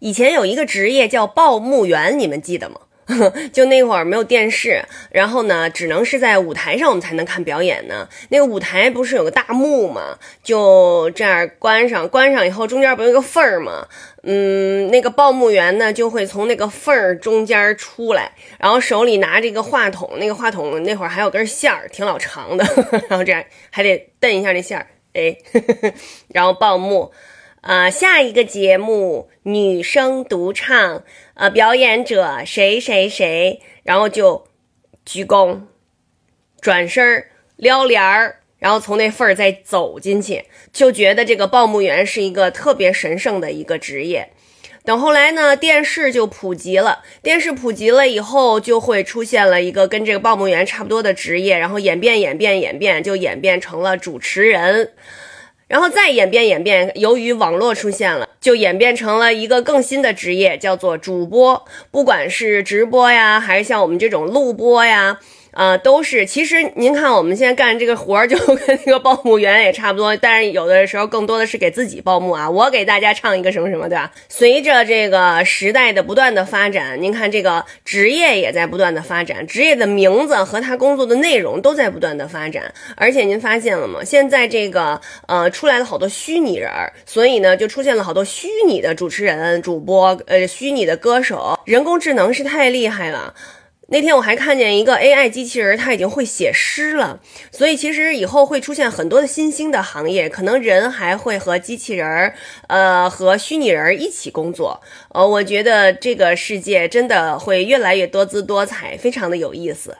以前有一个职业叫报幕员，你们记得吗？就那会儿没有电视，然后呢，只能是在舞台上我们才能看表演呢。那个舞台不是有个大幕吗？就这样关上，关上以后中间不有一个缝儿吗？嗯，那个报幕员呢就会从那个缝儿中间出来，然后手里拿着一个话筒，那个话筒那会儿还有根线儿，挺老长的，然后这样还得蹬一下那线儿，哎，然后报幕。啊，下一个节目女生独唱，呃，表演者谁谁谁，然后就鞠躬，转身撩帘儿，然后从那缝儿再走进去，就觉得这个报幕员是一个特别神圣的一个职业。等后来呢，电视就普及了，电视普及了以后，就会出现了一个跟这个报幕员差不多的职业，然后演变演变演变，就演变成了主持人。然后再演变演变，由于网络出现了，就演变成了一个更新的职业，叫做主播。不管是直播呀，还是像我们这种录播呀。呃，都是。其实您看，我们现在干这个活儿，就跟那个报幕员也差不多。但是有的时候更多的是给自己报幕啊。我给大家唱一个什么什么，对吧？随着这个时代的不断的发展，您看这个职业也在不断的发展，职业的名字和他工作的内容都在不断的发展。而且您发现了吗？现在这个呃出来了好多虚拟人儿，所以呢就出现了好多虚拟的主持人、主播，呃，虚拟的歌手。人工智能是太厉害了。那天我还看见一个 AI 机器人，它已经会写诗了。所以其实以后会出现很多的新兴的行业，可能人还会和机器人儿，呃，和虚拟人一起工作。呃，我觉得这个世界真的会越来越多姿多彩，非常的有意思。